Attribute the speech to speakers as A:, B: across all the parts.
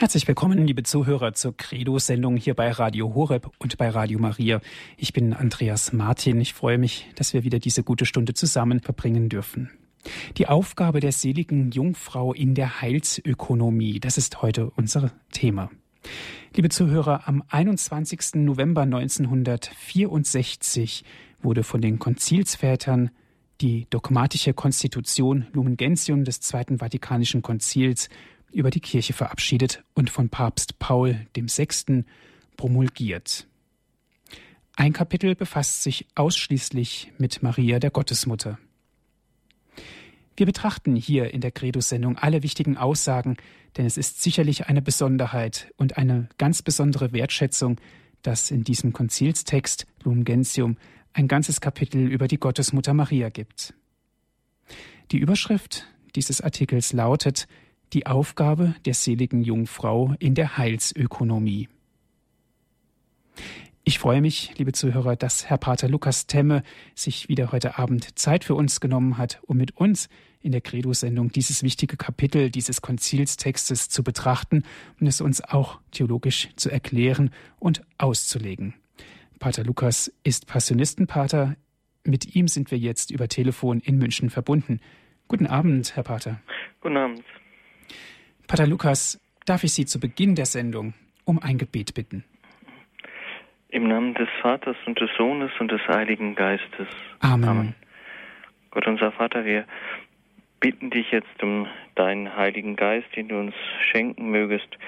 A: Herzlich willkommen, liebe Zuhörer, zur Credo-Sendung hier bei Radio Horeb und bei Radio Maria. Ich bin Andreas Martin. Ich freue mich, dass wir wieder diese gute Stunde zusammen verbringen dürfen. Die Aufgabe der seligen Jungfrau in der Heilsökonomie, das ist heute unser Thema. Liebe Zuhörer, am 21. November 1964 wurde von den Konzilsvätern die dogmatische Konstitution Lumen Gentium des Zweiten Vatikanischen Konzils über die Kirche verabschiedet und von Papst Paul VI. promulgiert. Ein Kapitel befasst sich ausschließlich mit Maria der Gottesmutter. Wir betrachten hier in der Credo-Sendung alle wichtigen Aussagen, denn es ist sicherlich eine Besonderheit und eine ganz besondere Wertschätzung, dass in diesem Konzilstext Lumen Gentium ein ganzes Kapitel über die Gottesmutter Maria gibt. Die Überschrift dieses Artikels lautet die Aufgabe der seligen Jungfrau in der Heilsökonomie. Ich freue mich, liebe Zuhörer, dass Herr Pater Lukas Temme sich wieder heute Abend Zeit für uns genommen hat, um mit uns in der Credo-Sendung dieses wichtige Kapitel dieses Konzilstextes zu betrachten und es uns auch theologisch zu erklären und auszulegen. Pater Lukas ist Passionistenpater. Mit ihm sind wir jetzt über Telefon in München verbunden. Guten Abend, Herr Pater.
B: Guten Abend.
A: Pater Lukas, darf ich Sie zu Beginn der Sendung um ein Gebet bitten?
B: Im Namen des Vaters und des Sohnes und des Heiligen Geistes.
A: Amen. Amen.
B: Gott unser Vater, wir bitten dich jetzt um deinen Heiligen Geist, den du uns schenken mögest,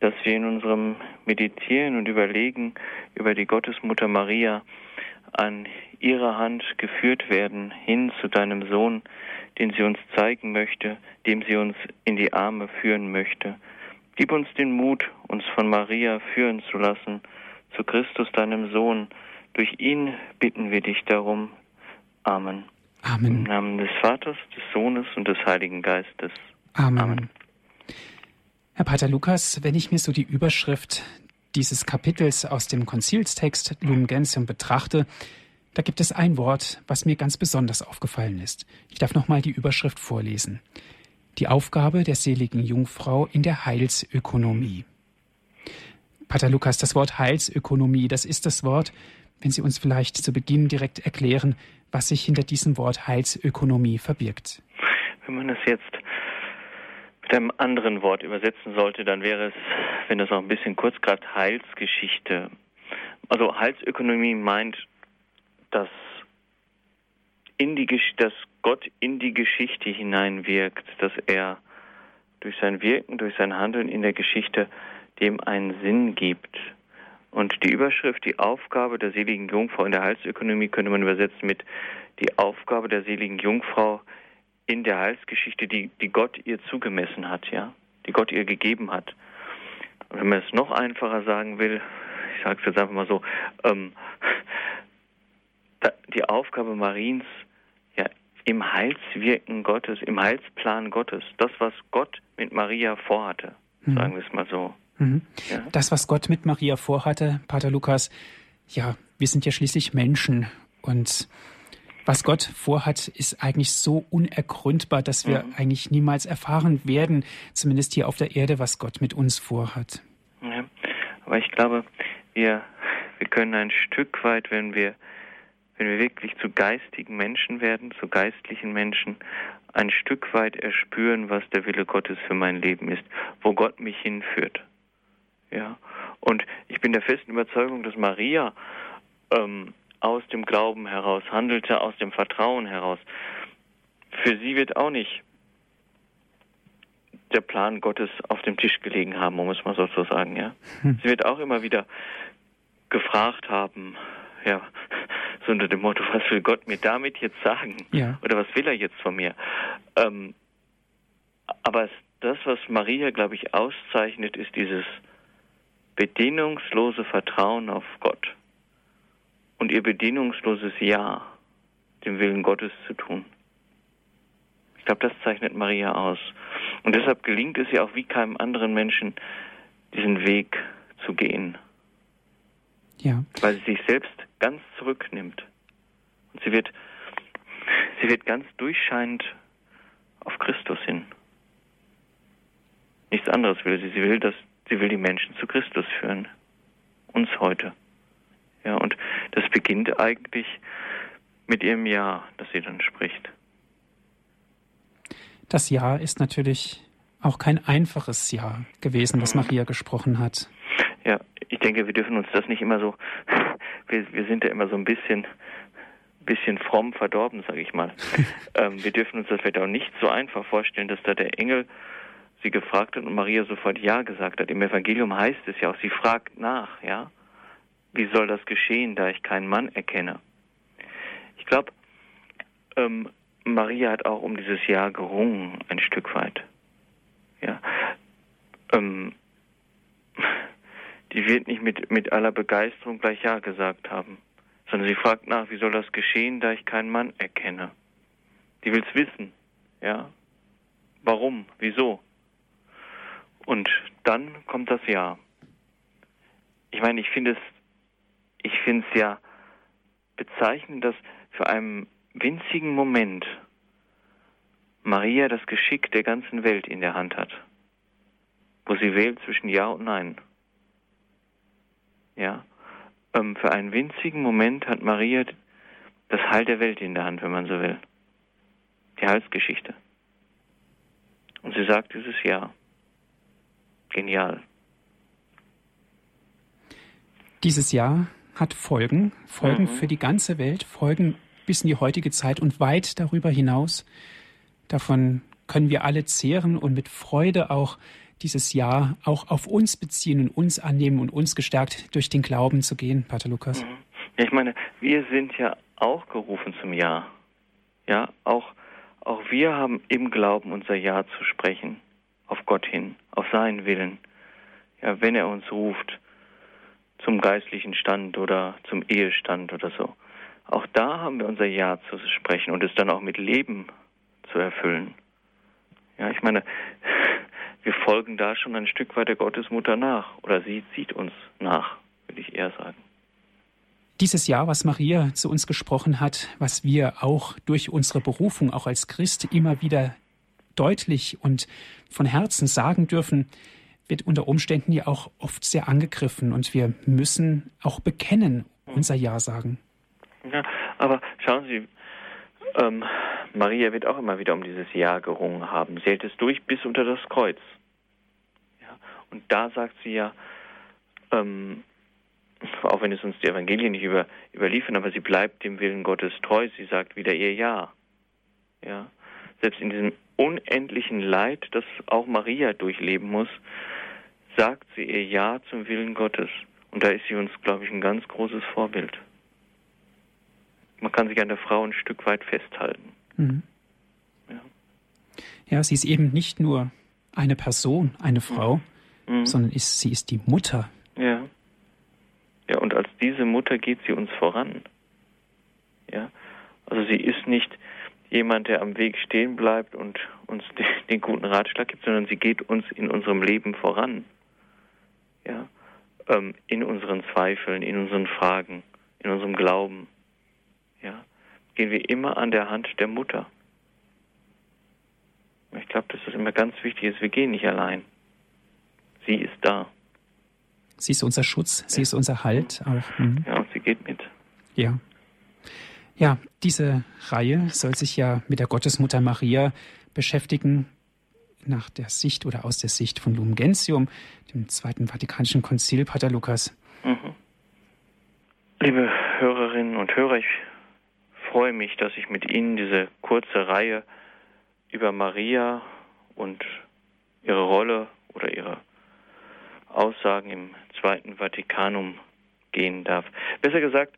B: dass wir in unserem Meditieren und Überlegen über die Gottesmutter Maria an ihrer Hand geführt werden hin zu deinem Sohn, den sie uns zeigen möchte, dem sie uns in die Arme führen möchte. Gib uns den Mut, uns von Maria führen zu lassen, zu Christus, deinem Sohn. Durch ihn bitten wir dich darum. Amen.
A: Amen.
B: Im Namen des Vaters, des Sohnes und des Heiligen Geistes.
A: Amen. Amen. Herr Pater Lukas, wenn ich mir so die Überschrift dieses Kapitels aus dem Konzilstext Lumen Gentium betrachte, da gibt es ein Wort, was mir ganz besonders aufgefallen ist. Ich darf nochmal die Überschrift vorlesen. Die Aufgabe der seligen Jungfrau in der Heilsökonomie. Pater Lukas, das Wort Heilsökonomie, das ist das Wort, wenn Sie uns vielleicht zu Beginn direkt erklären, was sich hinter diesem Wort Heilsökonomie verbirgt.
B: Wenn man es jetzt mit einem anderen Wort übersetzen sollte, dann wäre es, wenn das auch ein bisschen kurz gerade Heilsgeschichte. Also Heilsökonomie meint dass, in die, dass Gott in die Geschichte hineinwirkt, dass er durch sein Wirken, durch sein Handeln in der Geschichte dem einen Sinn gibt. Und die Überschrift, die Aufgabe der seligen Jungfrau in der Heilsökonomie könnte man übersetzen mit die Aufgabe der seligen Jungfrau in der Heilsgeschichte, die, die Gott ihr zugemessen hat, ja, die Gott ihr gegeben hat. Und wenn man es noch einfacher sagen will, ich sage es jetzt einfach mal so, ähm, die Aufgabe Mariens ja im Heilswirken Gottes, im Heilsplan Gottes, das, was Gott mit Maria vorhatte, mhm. sagen wir es mal so.
A: Mhm. Ja? Das, was Gott mit Maria vorhatte, Pater Lukas, ja, wir sind ja schließlich Menschen und was Gott vorhat, ist eigentlich so unergründbar, dass wir mhm. eigentlich niemals erfahren werden, zumindest hier auf der Erde, was Gott mit uns vorhat.
B: Ja, aber ich glaube, wir, wir können ein Stück weit, wenn wir wenn wir wirklich zu geistigen Menschen werden, zu geistlichen Menschen, ein Stück weit erspüren, was der Wille Gottes für mein Leben ist, wo Gott mich hinführt. Ja. Und ich bin der festen Überzeugung, dass Maria ähm, aus dem Glauben heraus handelte, aus dem Vertrauen heraus. Für sie wird auch nicht der Plan Gottes auf dem Tisch gelegen haben, um es mal so zu sagen. Ja. Hm. Sie wird auch immer wieder gefragt haben, ja, so unter dem Motto, was will Gott mir damit jetzt sagen? Ja. Oder was will er jetzt von mir? Ähm, aber das, was Maria, glaube ich, auszeichnet, ist dieses bedingungslose Vertrauen auf Gott und ihr bedingungsloses Ja, dem Willen Gottes zu tun. Ich glaube, das zeichnet Maria aus. Und deshalb gelingt es ihr auch wie keinem anderen Menschen, diesen Weg zu gehen.
A: Ja.
B: Weil sie sich selbst ganz zurücknimmt. Und sie wird, sie wird ganz durchscheinend auf Christus hin. Nichts anderes will sie. Sie will, dass sie will die Menschen zu Christus führen. Uns heute. Ja, und das beginnt eigentlich mit ihrem Ja, das sie dann spricht.
A: Das Ja ist natürlich auch kein einfaches Ja gewesen, was mhm. Maria gesprochen hat.
B: Ja, ich denke, wir dürfen uns das nicht immer so, wir, wir sind ja immer so ein bisschen, bisschen fromm verdorben, sage ich mal. ähm, wir dürfen uns das vielleicht auch nicht so einfach vorstellen, dass da der Engel sie gefragt hat und Maria sofort Ja gesagt hat. Im Evangelium heißt es ja auch, sie fragt nach, ja. Wie soll das geschehen, da ich keinen Mann erkenne? Ich glaube, ähm, Maria hat auch um dieses Ja gerungen, ein Stück weit. Ja. Ähm, die wird nicht mit, mit aller Begeisterung gleich Ja gesagt haben, sondern sie fragt nach, wie soll das geschehen, da ich keinen Mann erkenne. Die will es wissen, ja. Warum? Wieso? Und dann kommt das Ja. Ich meine, ich finde es, ich finde es ja bezeichnend, dass für einen winzigen Moment Maria das Geschick der ganzen Welt in der Hand hat, wo sie wählt zwischen Ja und Nein. Ja, ähm, für einen winzigen Moment hat Maria das Heil der Welt in der Hand, wenn man so will. Die Heilsgeschichte. Und sie sagt dieses Ja. Genial.
A: Dieses Jahr hat Folgen, Folgen mhm. für die ganze Welt, Folgen bis in die heutige Zeit und weit darüber hinaus. Davon können wir alle zehren und mit Freude auch dieses Jahr auch auf uns beziehen und uns annehmen und uns gestärkt durch den Glauben zu gehen, Pater Lukas. Mhm.
B: Ja, ich meine, wir sind ja auch gerufen zum Ja. Ja, auch, auch wir haben im Glauben unser Ja zu sprechen, auf Gott hin, auf seinen Willen. Ja, wenn er uns ruft zum geistlichen Stand oder zum Ehestand oder so. Auch da haben wir unser Ja zu sprechen und es dann auch mit Leben zu erfüllen. Ja, ich meine, wir folgen da schon ein Stück weit der Gottesmutter nach oder sie zieht uns nach, würde ich eher sagen.
A: Dieses Jahr, was Maria zu uns gesprochen hat, was wir auch durch unsere Berufung, auch als Christ, immer wieder deutlich und von Herzen sagen dürfen, wird unter Umständen ja auch oft sehr angegriffen und wir müssen auch bekennen, unser Ja sagen.
B: Ja, aber schauen Sie, ähm, Maria wird auch immer wieder um dieses Ja gerungen haben. Sie hält es durch bis unter das Kreuz. Ja, und da sagt sie ja, ähm, auch wenn es uns die Evangelien nicht über, überliefern, aber sie bleibt dem Willen Gottes treu. Sie sagt wieder ihr Ja. Ja, selbst in diesem unendlichen Leid, das auch Maria durchleben muss, sagt sie ihr Ja zum Willen Gottes. Und da ist sie uns, glaube ich, ein ganz großes Vorbild man kann sich an der Frau ein Stück weit festhalten. Mhm.
A: Ja. ja, sie ist eben nicht nur eine Person, eine Frau, mhm. mhm. sondern ist, sie ist die Mutter.
B: Ja. Ja, und als diese Mutter geht sie uns voran. Ja. Also sie ist nicht jemand, der am Weg stehen bleibt und uns den, den guten Ratschlag gibt, sondern sie geht uns in unserem Leben voran. Ja. Ähm, in unseren Zweifeln, in unseren Fragen, in unserem Glauben ja, gehen wir immer an der Hand der Mutter. Ich glaube, dass das immer ganz wichtig ist. Wir gehen nicht allein. Sie ist da.
A: Sie ist unser Schutz, sie ist unser Halt auch.
B: Mhm. Ja, und sie geht mit.
A: Ja. Ja, diese Reihe soll sich ja mit der Gottesmutter Maria beschäftigen, nach der Sicht oder aus der Sicht von Lumen Gentium, dem Zweiten Vatikanischen Konzil, Pater Lukas. Mhm.
B: Liebe Hörerinnen und Hörer, ich freue mich, dass ich mit Ihnen diese kurze Reihe über Maria und ihre Rolle oder ihre Aussagen im Zweiten Vatikanum gehen darf. Besser gesagt,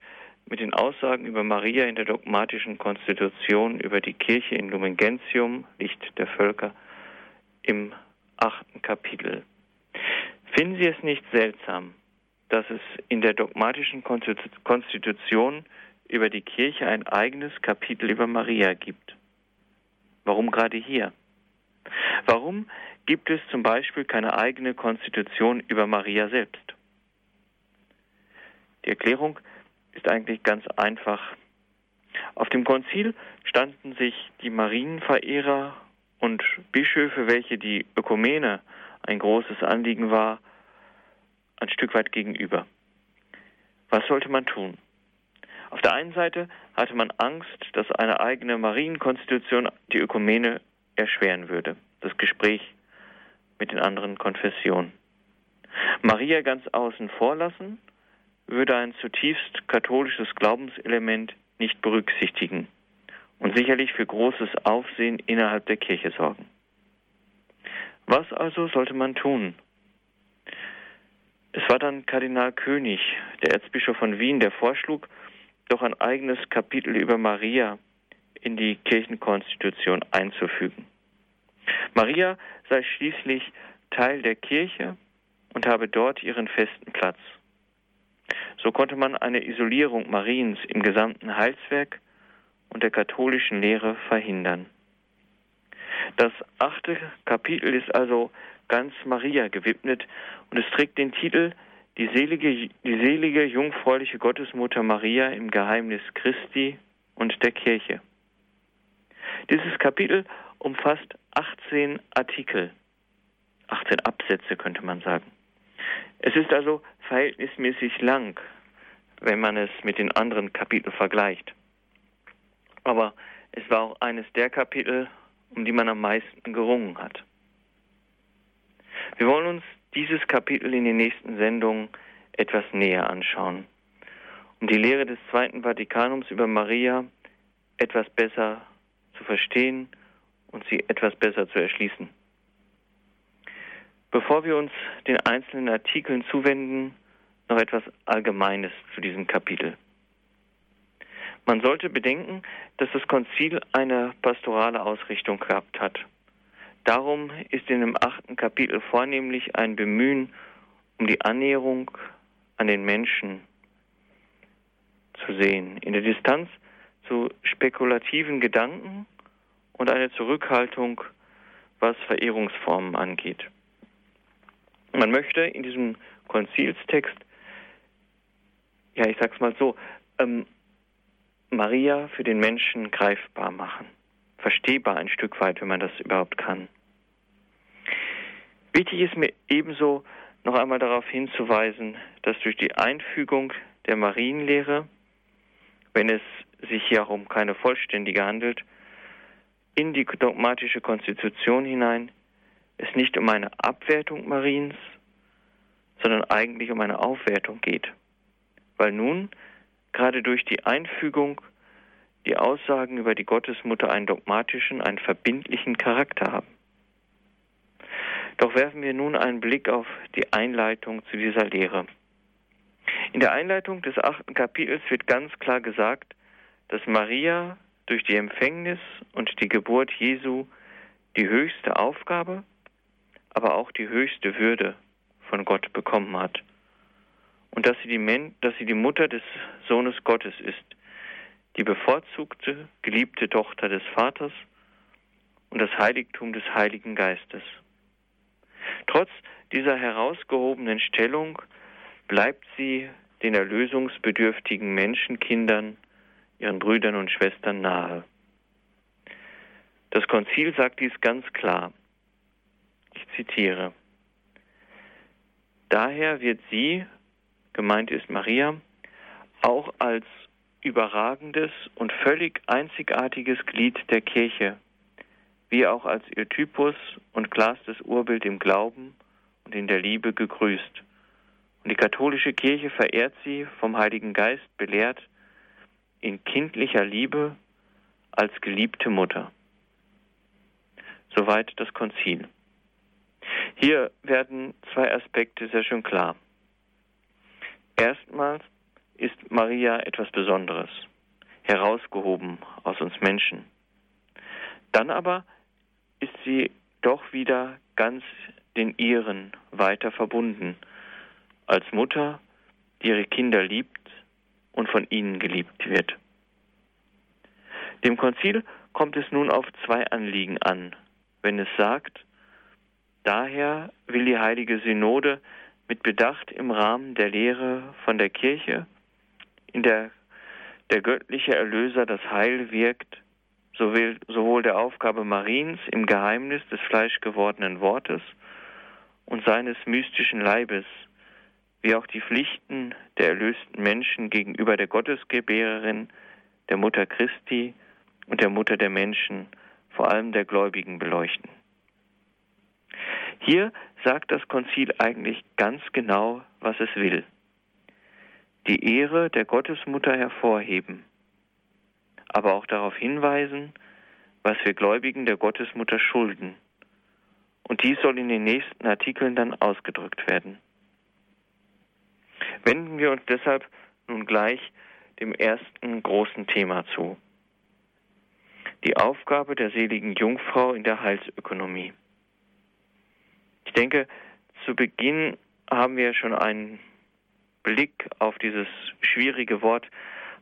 B: mit den Aussagen über Maria in der dogmatischen Konstitution über die Kirche in Lumen Gentium, Licht der Völker, im achten Kapitel. Finden Sie es nicht seltsam, dass es in der dogmatischen Konstitution über die Kirche ein eigenes Kapitel über Maria gibt. Warum gerade hier? Warum gibt es zum Beispiel keine eigene Konstitution über Maria selbst? Die Erklärung ist eigentlich ganz einfach. Auf dem Konzil standen sich die Marienverehrer und Bischöfe, welche die Ökumene, ein großes Anliegen war, ein Stück weit gegenüber. Was sollte man tun? Auf der einen Seite hatte man Angst, dass eine eigene Marienkonstitution die Ökumene erschweren würde, das Gespräch mit den anderen Konfessionen. Maria ganz außen vor lassen, würde ein zutiefst katholisches Glaubenselement nicht berücksichtigen und sicherlich für großes Aufsehen innerhalb der Kirche sorgen. Was also sollte man tun? Es war dann Kardinal König, der Erzbischof von Wien, der vorschlug, doch ein eigenes Kapitel über Maria in die Kirchenkonstitution einzufügen. Maria sei schließlich Teil der Kirche und habe dort ihren festen Platz. So konnte man eine Isolierung Mariens im gesamten Heilswerk und der katholischen Lehre verhindern. Das achte Kapitel ist also ganz Maria gewidmet und es trägt den Titel die selige, die selige jungfräuliche Gottesmutter Maria im Geheimnis Christi und der Kirche. Dieses Kapitel umfasst 18 Artikel, 18 Absätze könnte man sagen. Es ist also verhältnismäßig lang, wenn man es mit den anderen Kapiteln vergleicht. Aber es war auch eines der Kapitel, um die man am meisten gerungen hat. Wir wollen uns dieses Kapitel in den nächsten Sendungen etwas näher anschauen, um die Lehre des Zweiten Vatikanums über Maria etwas besser zu verstehen und sie etwas besser zu erschließen. Bevor wir uns den einzelnen Artikeln zuwenden, noch etwas Allgemeines zu diesem Kapitel. Man sollte bedenken, dass das Konzil eine pastorale Ausrichtung gehabt hat. Darum ist in dem achten Kapitel vornehmlich ein Bemühen um die Annäherung an den Menschen zu sehen, in der Distanz zu spekulativen Gedanken und eine Zurückhaltung, was Verehrungsformen angeht. Man möchte in diesem Konzilstext, ja, ich sag's mal so, ähm, Maria für den Menschen greifbar machen, verstehbar ein Stück weit, wenn man das überhaupt kann. Wichtig ist mir ebenso noch einmal darauf hinzuweisen, dass durch die Einfügung der Marienlehre, wenn es sich hier auch um keine vollständige handelt, in die dogmatische Konstitution hinein es nicht um eine Abwertung Mariens, sondern eigentlich um eine Aufwertung geht. Weil nun gerade durch die Einfügung die Aussagen über die Gottesmutter einen dogmatischen, einen verbindlichen Charakter haben. Doch werfen wir nun einen Blick auf die Einleitung zu dieser Lehre. In der Einleitung des achten Kapitels wird ganz klar gesagt, dass Maria durch die Empfängnis und die Geburt Jesu die höchste Aufgabe, aber auch die höchste Würde von Gott bekommen hat. Und dass sie die, dass sie die Mutter des Sohnes Gottes ist, die bevorzugte, geliebte Tochter des Vaters und das Heiligtum des Heiligen Geistes. Trotz dieser herausgehobenen Stellung bleibt sie den erlösungsbedürftigen Menschenkindern, ihren Brüdern und Schwestern nahe. Das Konzil sagt dies ganz klar. Ich zitiere. Daher wird sie, gemeint ist Maria, auch als überragendes und völlig einzigartiges Glied der Kirche wie auch als ihr Typus und klarstes Urbild im Glauben und in der Liebe gegrüßt. Und die katholische Kirche verehrt sie, vom Heiligen Geist belehrt, in kindlicher Liebe als geliebte Mutter. Soweit das Konzil. Hier werden zwei Aspekte sehr schön klar. Erstmals ist Maria etwas Besonderes, herausgehoben aus uns Menschen. Dann aber ist sie doch wieder ganz den ihren weiter verbunden, als Mutter, die ihre Kinder liebt und von ihnen geliebt wird. Dem Konzil kommt es nun auf zwei Anliegen an, wenn es sagt, daher will die heilige Synode mit Bedacht im Rahmen der Lehre von der Kirche, in der der göttliche Erlöser das Heil wirkt, sowohl der Aufgabe Mariens im Geheimnis des fleischgewordenen Wortes und seines mystischen Leibes, wie auch die Pflichten der erlösten Menschen gegenüber der Gottesgebärerin, der Mutter Christi und der Mutter der Menschen, vor allem der Gläubigen, beleuchten. Hier sagt das Konzil eigentlich ganz genau, was es will. Die Ehre der Gottesmutter hervorheben, aber auch darauf hinweisen, was wir Gläubigen der Gottesmutter schulden. Und dies soll in den nächsten Artikeln dann ausgedrückt werden. Wenden wir uns deshalb nun gleich dem ersten großen Thema zu. Die Aufgabe der seligen Jungfrau in der Heilsökonomie. Ich denke, zu Beginn haben wir schon einen Blick auf dieses schwierige Wort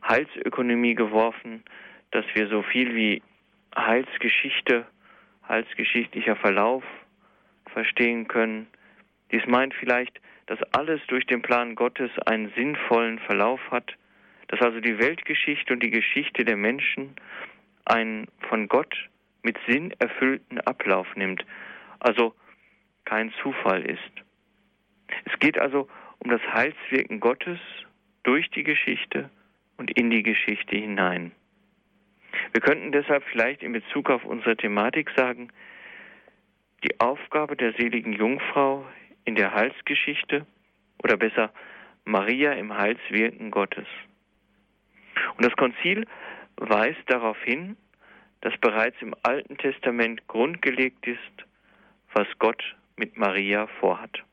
B: Heilsökonomie geworfen, dass wir so viel wie Heilsgeschichte, heilsgeschichtlicher Verlauf verstehen können. Dies meint vielleicht, dass alles durch den Plan Gottes einen sinnvollen Verlauf hat, dass also die Weltgeschichte und die Geschichte der Menschen einen von Gott mit Sinn erfüllten Ablauf nimmt, also kein Zufall ist. Es geht also um das Heilswirken Gottes durch die Geschichte und in die Geschichte hinein. Wir könnten deshalb vielleicht in Bezug auf unsere Thematik sagen, die Aufgabe der seligen Jungfrau in der Heilsgeschichte oder besser Maria im Heilswirken Gottes. Und das Konzil weist darauf hin, dass bereits im Alten Testament grundgelegt ist, was Gott mit Maria vorhat.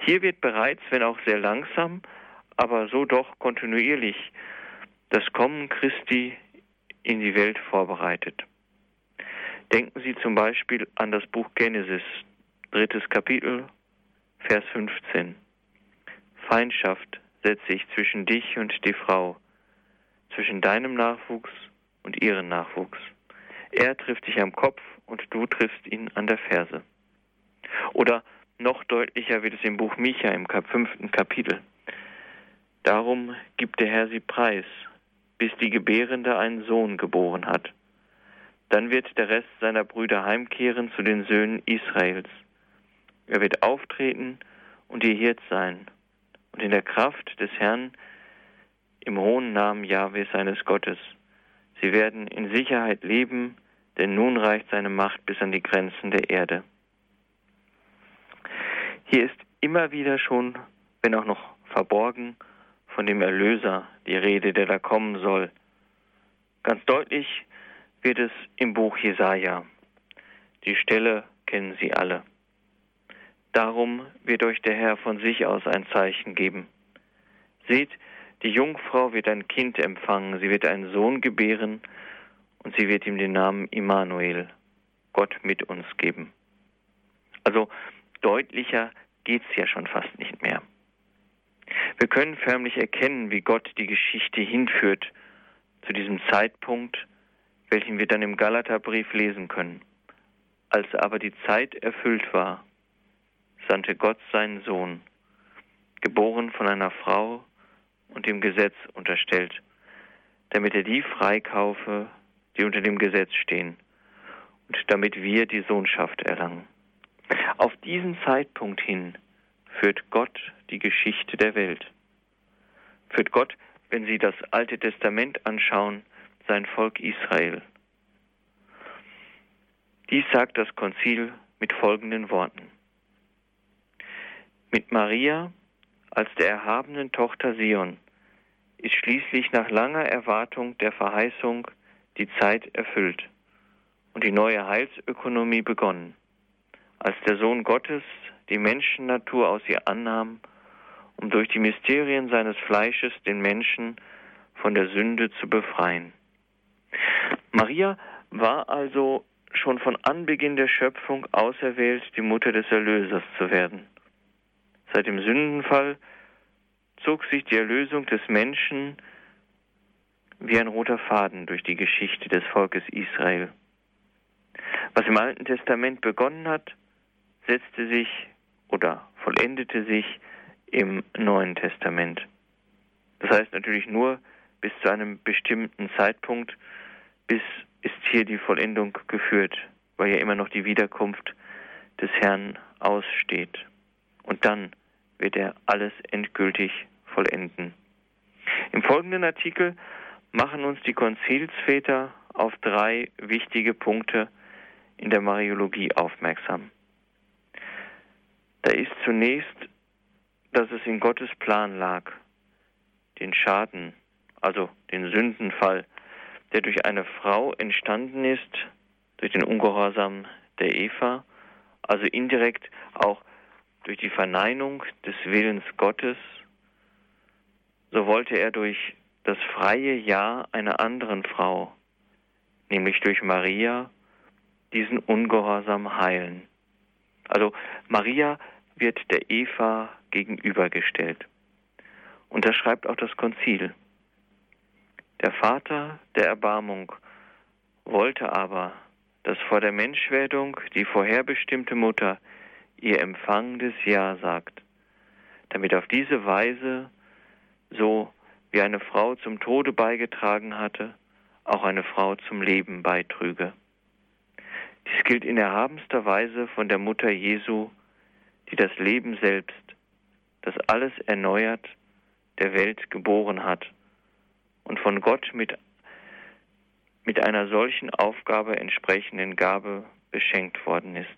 B: Hier wird bereits, wenn auch sehr langsam, aber so doch kontinuierlich, das Kommen Christi in die Welt vorbereitet. Denken Sie zum Beispiel an das Buch Genesis, drittes Kapitel, Vers 15. Feindschaft setze ich zwischen dich und die Frau, zwischen deinem Nachwuchs und ihren Nachwuchs. Er trifft dich am Kopf und du triffst ihn an der Ferse. Oder noch deutlicher wird es im Buch Micha im fünften Kapitel. Darum gibt der Herr sie preis, bis die Gebärende einen Sohn geboren hat. Dann wird der Rest seiner Brüder heimkehren zu den Söhnen Israels. Er wird auftreten und ihr Hirt sein und in der Kraft des Herrn im hohen Namen Jahwe seines Gottes. Sie werden in Sicherheit leben, denn nun reicht seine Macht bis an die Grenzen der Erde. Hier ist immer wieder schon, wenn auch noch verborgen, von dem Erlöser die Rede, der da kommen soll. Ganz deutlich wird es im Buch Jesaja. Die Stelle kennen Sie alle. Darum wird euch der Herr von sich aus ein Zeichen geben. Seht, die Jungfrau wird ein Kind empfangen, sie wird einen Sohn gebären und sie wird ihm den Namen Immanuel, Gott mit uns geben. Also deutlicher geht's ja schon fast nicht mehr. Wir können förmlich erkennen, wie Gott die Geschichte hinführt zu diesem Zeitpunkt, welchen wir dann im Galaterbrief lesen können. Als aber die Zeit erfüllt war, sandte Gott seinen Sohn, geboren von einer Frau und dem Gesetz unterstellt, damit er die freikaufe, die unter dem Gesetz stehen, und damit wir die Sohnschaft erlangen. Auf diesen Zeitpunkt hin führt Gott die Geschichte der Welt. Führt Gott, wenn Sie das Alte Testament anschauen, sein Volk Israel. Dies sagt das Konzil mit folgenden Worten. Mit Maria als der erhabenen Tochter Sion ist schließlich nach langer Erwartung der Verheißung die Zeit erfüllt und die neue Heilsökonomie begonnen, als der Sohn Gottes die Menschennatur aus ihr annahm, um durch die Mysterien seines Fleisches den Menschen von der Sünde zu befreien. Maria war also schon von Anbeginn der Schöpfung auserwählt, die Mutter des Erlösers zu werden. Seit dem Sündenfall zog sich die Erlösung des Menschen wie ein roter Faden durch die Geschichte des Volkes Israel. Was im Alten Testament begonnen hat, setzte sich oder vollendete sich im Neuen Testament. Das heißt natürlich nur bis zu einem bestimmten Zeitpunkt, bis ist hier die Vollendung geführt, weil ja immer noch die Wiederkunft des Herrn aussteht. Und dann wird er alles endgültig vollenden. Im folgenden Artikel machen uns die Konzilsväter auf drei wichtige Punkte in der Mariologie aufmerksam. Da ist zunächst, dass es in Gottes Plan lag, den Schaden, also den Sündenfall, der durch eine Frau entstanden ist, durch den Ungehorsam der Eva, also indirekt auch durch die Verneinung des Willens Gottes, so wollte er durch das freie Ja einer anderen Frau, nämlich durch Maria, diesen Ungehorsam heilen. Also Maria wird der Eva gegenübergestellt. Und das schreibt auch das Konzil. Der Vater der Erbarmung wollte aber, dass vor der Menschwerdung die vorherbestimmte Mutter ihr empfangendes Ja sagt, damit auf diese Weise, so wie eine Frau zum Tode beigetragen hatte, auch eine Frau zum Leben beitrüge. Dies gilt in erhabenster Weise von der Mutter Jesu, die das Leben selbst, das alles erneuert, der Welt geboren hat und von Gott mit, mit einer solchen Aufgabe entsprechenden Gabe beschenkt worden ist.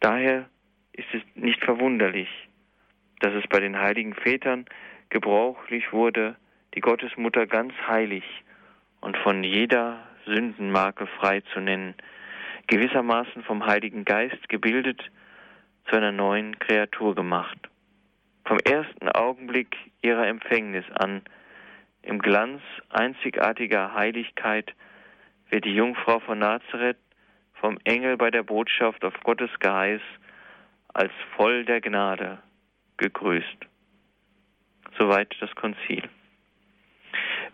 B: Daher ist es nicht verwunderlich, dass es bei den heiligen Vätern gebräuchlich wurde, die Gottesmutter ganz heilig und von jeder Sündenmarke frei zu nennen, gewissermaßen vom Heiligen Geist gebildet, zu einer neuen Kreatur gemacht. Vom ersten Augenblick ihrer Empfängnis an, im Glanz einzigartiger Heiligkeit, wird die Jungfrau von Nazareth vom Engel bei der Botschaft auf Gottes Geheiß als voll der Gnade gegrüßt. Soweit das Konzil.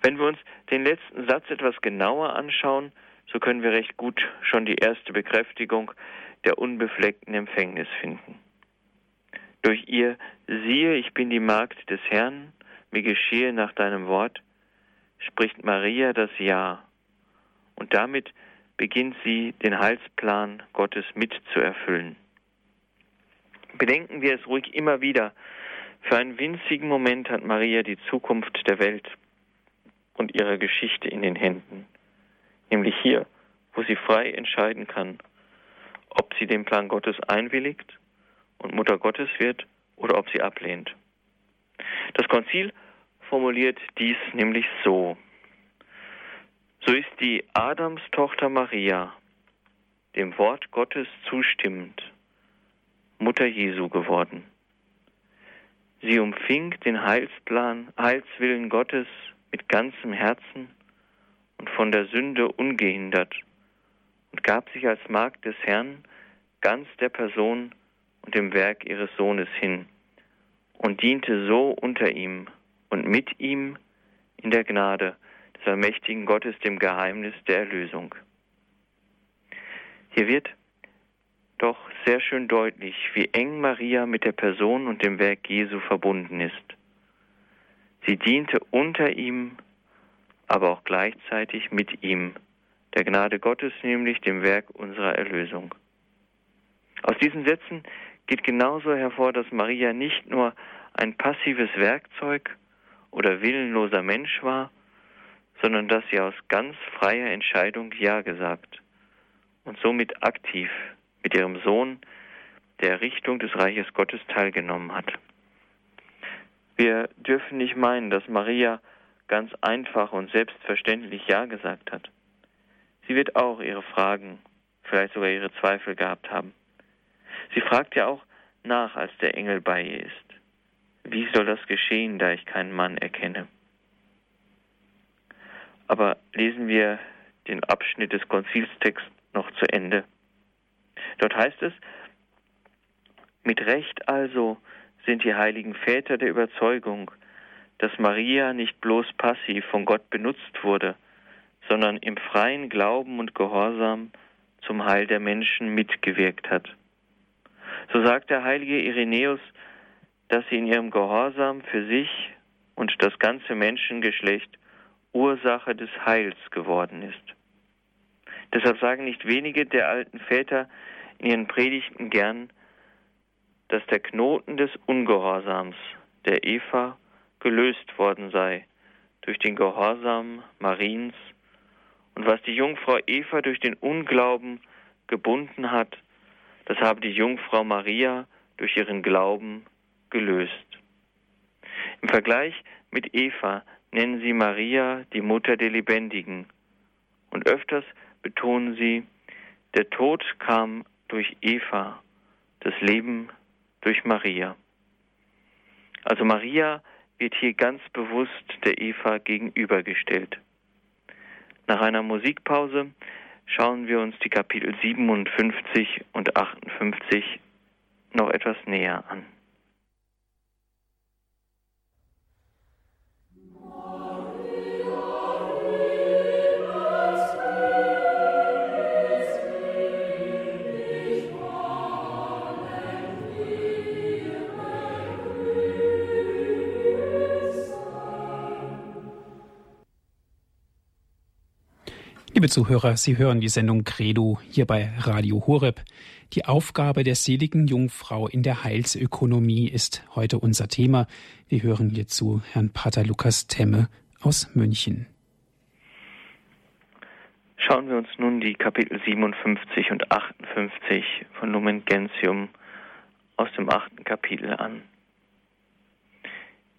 B: Wenn wir uns den letzten Satz etwas genauer anschauen, so können wir recht gut schon die erste Bekräftigung der unbefleckten Empfängnis finden. Durch ihr siehe, ich bin die Magd des Herrn, mir geschehe nach deinem Wort, spricht Maria das Ja. Und damit beginnt sie, den Heilsplan Gottes mitzuerfüllen. Bedenken wir es ruhig immer wieder. Für einen winzigen Moment hat Maria die Zukunft der Welt und ihrer Geschichte in den Händen. Nämlich hier, wo sie frei entscheiden kann, ob sie den Plan Gottes einwilligt und Mutter Gottes wird oder ob sie ablehnt. Das Konzil formuliert dies nämlich so. So ist die Adamstochter Maria dem Wort Gottes zustimmend Mutter Jesu geworden. Sie umfing den Heilsplan, Heilswillen Gottes mit ganzem Herzen und von der Sünde ungehindert und gab sich als Magd des Herrn ganz der Person und dem Werk ihres Sohnes hin und diente so unter ihm und mit ihm in der Gnade des allmächtigen Gottes dem Geheimnis der Erlösung. Hier wird doch sehr schön deutlich, wie eng Maria mit der Person und dem Werk Jesu verbunden ist. Sie diente unter ihm, aber auch gleichzeitig mit ihm, der Gnade Gottes nämlich dem Werk unserer Erlösung. Aus diesen Sätzen geht genauso hervor, dass Maria nicht nur ein passives Werkzeug oder willenloser Mensch war, sondern dass sie aus ganz freier Entscheidung Ja gesagt und somit aktiv mit ihrem Sohn der Errichtung des Reiches Gottes teilgenommen hat. Wir dürfen nicht meinen, dass Maria ganz einfach und selbstverständlich Ja gesagt hat. Sie wird auch ihre Fragen, vielleicht sogar ihre Zweifel gehabt haben. Sie fragt ja auch nach, als der Engel bei ihr ist. Wie soll das geschehen, da ich keinen Mann erkenne? Aber lesen wir den Abschnitt des Konzilstexts noch zu Ende. Dort heißt es, mit Recht also sind die heiligen Väter der Überzeugung, dass Maria nicht bloß passiv von Gott benutzt wurde, sondern im freien Glauben und Gehorsam zum Heil der Menschen mitgewirkt hat. So sagt der heilige Irenäus, dass sie in ihrem Gehorsam für sich und das ganze Menschengeschlecht Ursache des Heils geworden ist. Deshalb sagen nicht wenige der alten Väter, in ihren Predigten gern, dass der Knoten des Ungehorsams der Eva gelöst worden sei durch den Gehorsam Mariens und was die Jungfrau Eva durch den Unglauben gebunden hat, das habe die Jungfrau Maria durch ihren Glauben gelöst. Im Vergleich mit Eva nennen sie Maria die Mutter der Lebendigen und öfters betonen sie, der Tod kam durch Eva, das Leben durch Maria. Also Maria wird hier ganz bewusst der Eva gegenübergestellt. Nach einer Musikpause schauen wir uns die Kapitel 57 und 58 noch etwas näher an.
A: Liebe Zuhörer, Sie hören die Sendung Credo hier bei Radio Horeb. Die Aufgabe der seligen Jungfrau in der Heilsökonomie ist heute unser Thema. Wir hören hierzu Herrn Pater Lukas Temme aus München.
B: Schauen wir uns nun die Kapitel 57 und 58 von Lumen Gentium aus dem achten Kapitel an.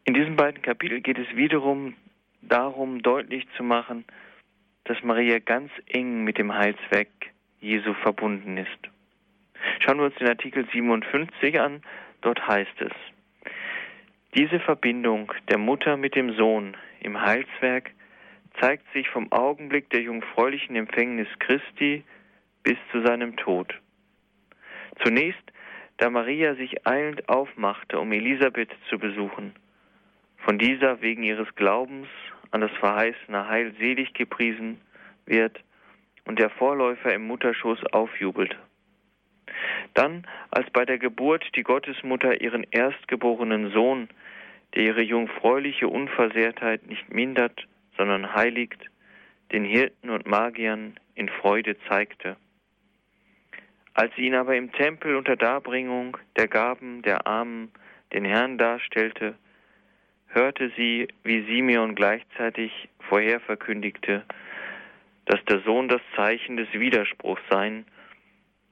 B: In diesen beiden Kapiteln geht es wiederum darum, deutlich zu machen, dass Maria ganz eng mit dem Heilswerk Jesu verbunden ist. Schauen wir uns den Artikel 57 an. Dort heißt es, diese Verbindung der Mutter mit dem Sohn im Heilswerk zeigt sich vom Augenblick der jungfräulichen Empfängnis Christi bis zu seinem Tod. Zunächst, da Maria sich eilend aufmachte, um Elisabeth zu besuchen, von dieser wegen ihres Glaubens an das verheißene Heil selig gepriesen wird und der Vorläufer im Mutterschoß aufjubelt. Dann, als bei der Geburt die Gottesmutter ihren erstgeborenen Sohn, der ihre jungfräuliche Unversehrtheit nicht mindert, sondern heiligt, den Hirten und Magiern in Freude zeigte. Als sie ihn aber im Tempel unter Darbringung der Gaben der Armen den Herrn darstellte, hörte sie, wie Simeon gleichzeitig vorher verkündigte, dass der Sohn das Zeichen des Widerspruchs sein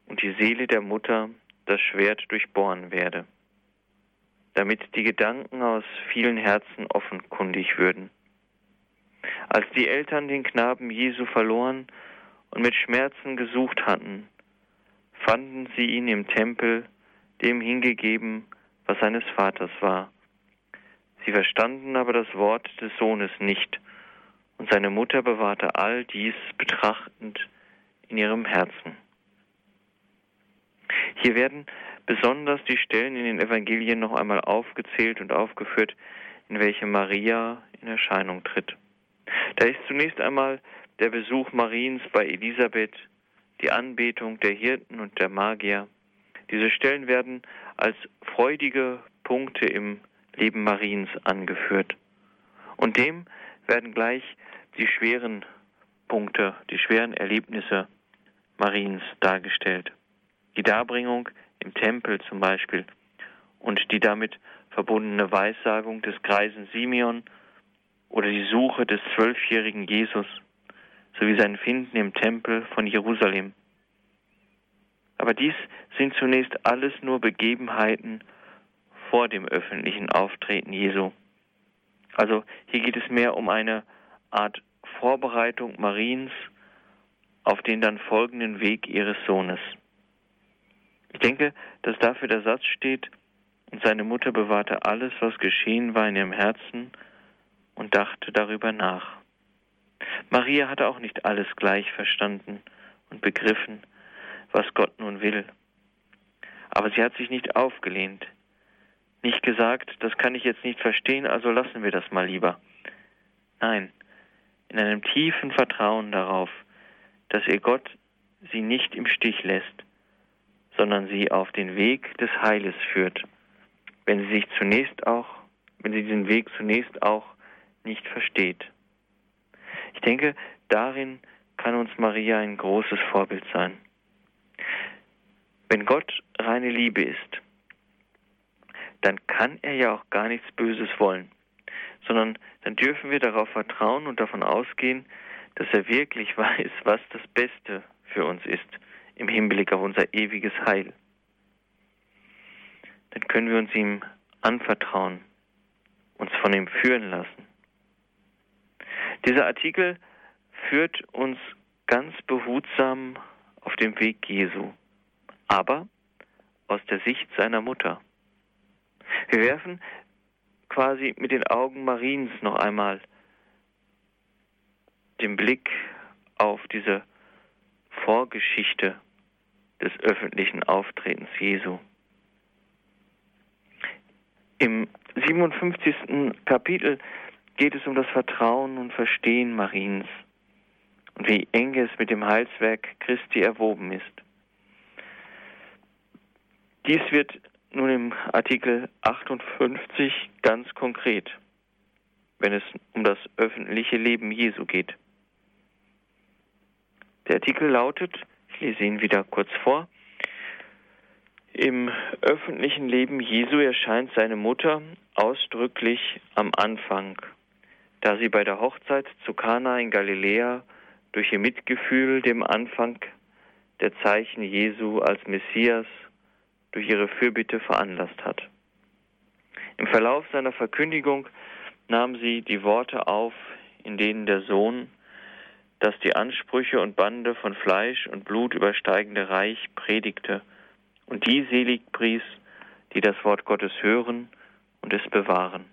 B: und die Seele der Mutter das Schwert durchbohren werde, damit die Gedanken aus vielen Herzen offenkundig würden. Als die Eltern den Knaben Jesu verloren und mit Schmerzen gesucht hatten, fanden sie ihn im Tempel, dem hingegeben, was seines Vaters war Sie verstanden aber das Wort des Sohnes nicht, und seine Mutter bewahrte all dies betrachtend in ihrem Herzen. Hier werden besonders die Stellen in den Evangelien noch einmal aufgezählt und aufgeführt, in welche Maria in Erscheinung tritt. Da ist zunächst einmal der Besuch Mariens bei Elisabeth, die Anbetung der Hirten und der Magier. Diese Stellen werden als freudige Punkte im Leben Mariens angeführt. Und dem werden gleich die schweren Punkte, die schweren Erlebnisse Mariens dargestellt. Die Darbringung im Tempel zum Beispiel und die damit verbundene Weissagung des greisen Simeon oder die Suche des zwölfjährigen Jesus sowie sein Finden im Tempel von Jerusalem. Aber dies sind zunächst alles nur Begebenheiten vor dem öffentlichen Auftreten Jesu. Also hier geht es mehr um eine Art Vorbereitung Mariens auf den dann folgenden Weg ihres Sohnes. Ich denke, dass dafür der Satz steht, und seine Mutter bewahrte alles, was geschehen war in ihrem Herzen und dachte darüber nach. Maria hatte auch nicht alles gleich verstanden und begriffen, was Gott nun will. Aber sie hat sich nicht aufgelehnt nicht gesagt, das kann ich jetzt nicht verstehen, also lassen wir das mal lieber. Nein, in einem tiefen Vertrauen darauf, dass ihr Gott sie nicht im Stich lässt, sondern sie auf den Weg des Heiles führt, wenn sie sich zunächst auch, wenn sie diesen Weg zunächst auch nicht versteht. Ich denke, darin kann uns Maria ein großes Vorbild sein. Wenn Gott reine Liebe ist, dann kann er ja auch gar nichts Böses wollen, sondern dann dürfen wir darauf vertrauen und davon ausgehen, dass er wirklich weiß, was das Beste für uns ist im Hinblick auf unser ewiges Heil. Dann können wir uns ihm anvertrauen, uns von ihm führen lassen. Dieser Artikel führt uns ganz behutsam auf dem Weg Jesu, aber aus der Sicht seiner Mutter. Wir werfen quasi mit den Augen Mariens noch einmal den Blick auf diese Vorgeschichte des öffentlichen Auftretens Jesu. Im 57. Kapitel geht es um das Vertrauen und Verstehen Mariens und wie eng es mit dem Heilswerk Christi erwoben ist. Dies wird nun im Artikel 58 ganz konkret, wenn es um das öffentliche Leben Jesu geht. Der Artikel lautet, ich lese ihn wieder kurz vor, im öffentlichen Leben Jesu erscheint seine Mutter ausdrücklich am Anfang da sie bei der Hochzeit zu Kana in Galiläa durch ihr Mitgefühl dem Anfang der Zeichen Jesu als Messias durch ihre Fürbitte veranlasst hat. Im Verlauf seiner Verkündigung nahm sie die Worte auf, in denen der Sohn das die Ansprüche und Bande von Fleisch und Blut übersteigende Reich predigte und die selig pries, die das Wort Gottes hören und es bewahren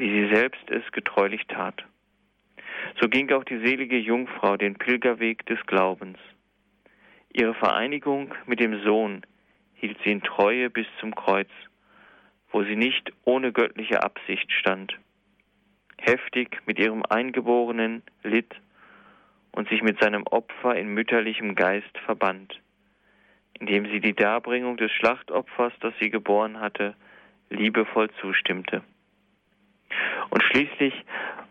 B: wie sie selbst es getreulich tat. So ging auch die selige Jungfrau den Pilgerweg des Glaubens. Ihre Vereinigung mit dem Sohn hielt sie in Treue bis zum Kreuz, wo sie nicht ohne göttliche Absicht stand, heftig mit ihrem Eingeborenen litt und sich mit seinem Opfer in mütterlichem Geist verband, indem sie die Darbringung des Schlachtopfers, das sie geboren hatte, liebevoll zustimmte. Und schließlich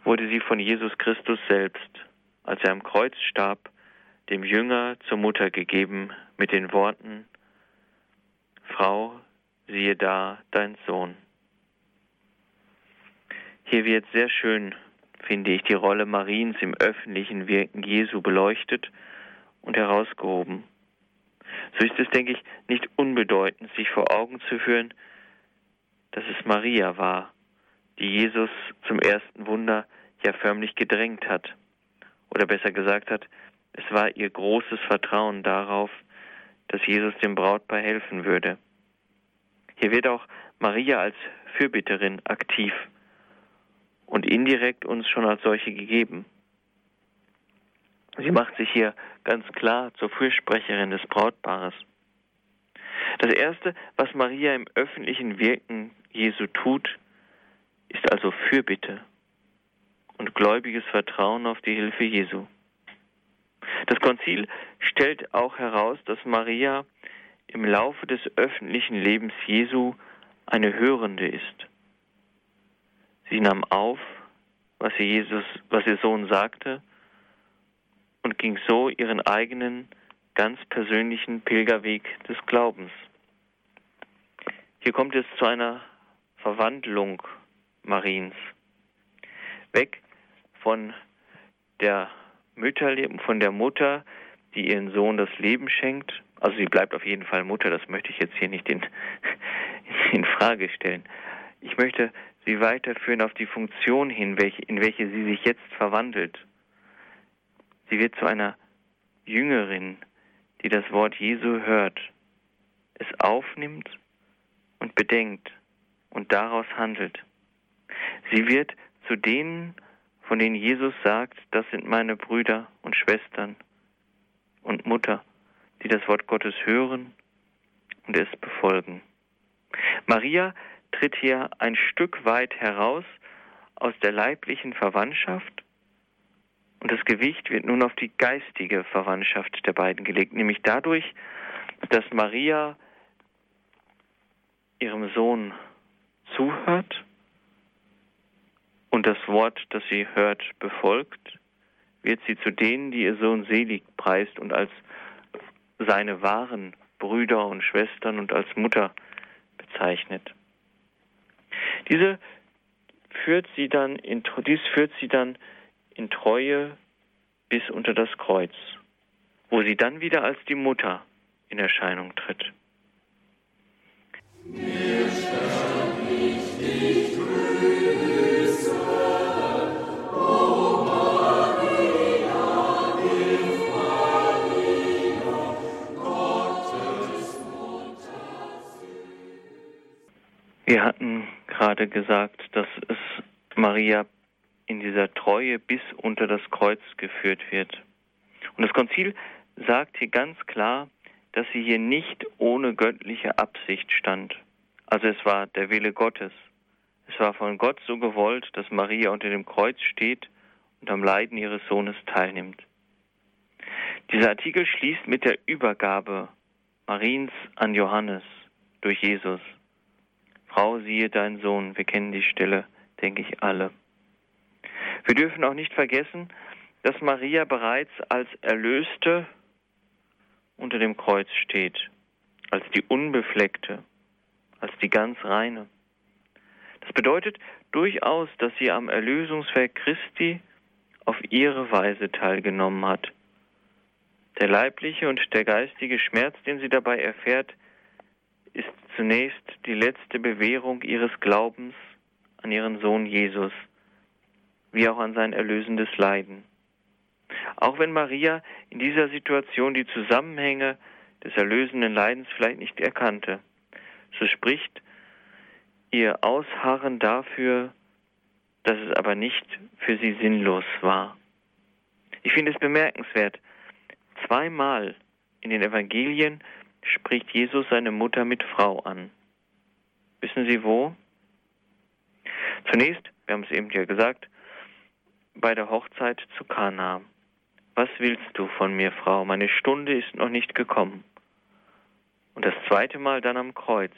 B: wurde sie von Jesus Christus selbst, als er am Kreuz starb, dem Jünger zur Mutter gegeben mit den Worten, Frau, siehe da dein Sohn. Hier wird sehr schön, finde ich, die Rolle Mariens im öffentlichen Wirken Jesu beleuchtet und herausgehoben. So ist es, denke ich, nicht unbedeutend, sich vor Augen zu führen, dass es Maria war, die Jesus zum ersten Wunder ja förmlich gedrängt hat. Oder besser gesagt hat, es war ihr großes Vertrauen darauf, dass Jesus dem Brautpaar helfen würde. Hier wird auch Maria als Fürbitterin aktiv und indirekt uns schon als solche gegeben. Sie macht sich hier ganz klar zur Fürsprecherin des Brautpaares. Das Erste, was Maria im öffentlichen Wirken Jesu tut, ist also Fürbitte und gläubiges Vertrauen auf die Hilfe Jesu. Das Konzil stellt auch heraus, dass Maria im Laufe des öffentlichen Lebens Jesu eine Hörende ist. Sie nahm auf, was ihr Jesus, was ihr Sohn sagte, und ging so ihren eigenen, ganz persönlichen Pilgerweg des Glaubens. Hier kommt es zu einer Verwandlung Mariens. Weg von der Mütter, von der Mutter, die ihren Sohn das Leben schenkt. Also sie bleibt auf jeden Fall Mutter, das möchte ich jetzt hier nicht in, in Frage stellen. Ich möchte sie weiterführen auf die Funktion hin, in welche sie sich jetzt verwandelt. Sie wird zu einer Jüngerin, die das Wort Jesu hört, es aufnimmt und bedenkt und daraus handelt. Sie wird zu denen, von denen Jesus sagt, das sind meine Brüder und Schwestern und Mutter, die das Wort Gottes hören und es befolgen. Maria tritt hier ein Stück weit heraus aus der leiblichen Verwandtschaft und das Gewicht wird nun auf die geistige Verwandtschaft der beiden gelegt, nämlich dadurch, dass Maria ihrem Sohn zuhört und das Wort, das sie hört, befolgt, wird sie zu denen, die ihr Sohn selig preist und als seine wahren Brüder und Schwestern und als Mutter bezeichnet. Diese führt sie dann in, dies führt sie dann in Treue bis unter das Kreuz, wo sie dann wieder als die Mutter in Erscheinung tritt. Mir Wir hatten gerade gesagt, dass es Maria in dieser Treue bis unter das Kreuz geführt wird. Und das Konzil sagt hier ganz klar, dass sie hier nicht ohne göttliche Absicht stand. Also es war der Wille Gottes. Es war von Gott so gewollt, dass Maria unter dem Kreuz steht und am Leiden ihres Sohnes teilnimmt. Dieser Artikel schließt mit der Übergabe Mariens an Johannes durch Jesus. Frau, siehe dein Sohn, wir kennen die Stelle, denke ich alle. Wir dürfen auch nicht vergessen, dass Maria bereits als Erlöste unter dem Kreuz steht, als die Unbefleckte, als die ganz reine. Das bedeutet durchaus, dass sie am Erlösungswerk Christi auf ihre Weise teilgenommen hat. Der leibliche und der geistige Schmerz, den sie dabei erfährt, ist zunächst die letzte Bewährung ihres Glaubens an ihren Sohn Jesus, wie auch an sein erlösendes Leiden. Auch wenn Maria in dieser Situation die Zusammenhänge des erlösenden Leidens vielleicht nicht erkannte, so spricht ihr Ausharren dafür, dass es aber nicht für sie sinnlos war. Ich finde es bemerkenswert, zweimal in den Evangelien spricht Jesus seine Mutter mit Frau an. Wissen Sie wo? Zunächst, wir haben es eben ja gesagt, bei der Hochzeit zu Kana. Was willst du von mir, Frau? Meine Stunde ist noch nicht gekommen. Und das zweite Mal dann am Kreuz.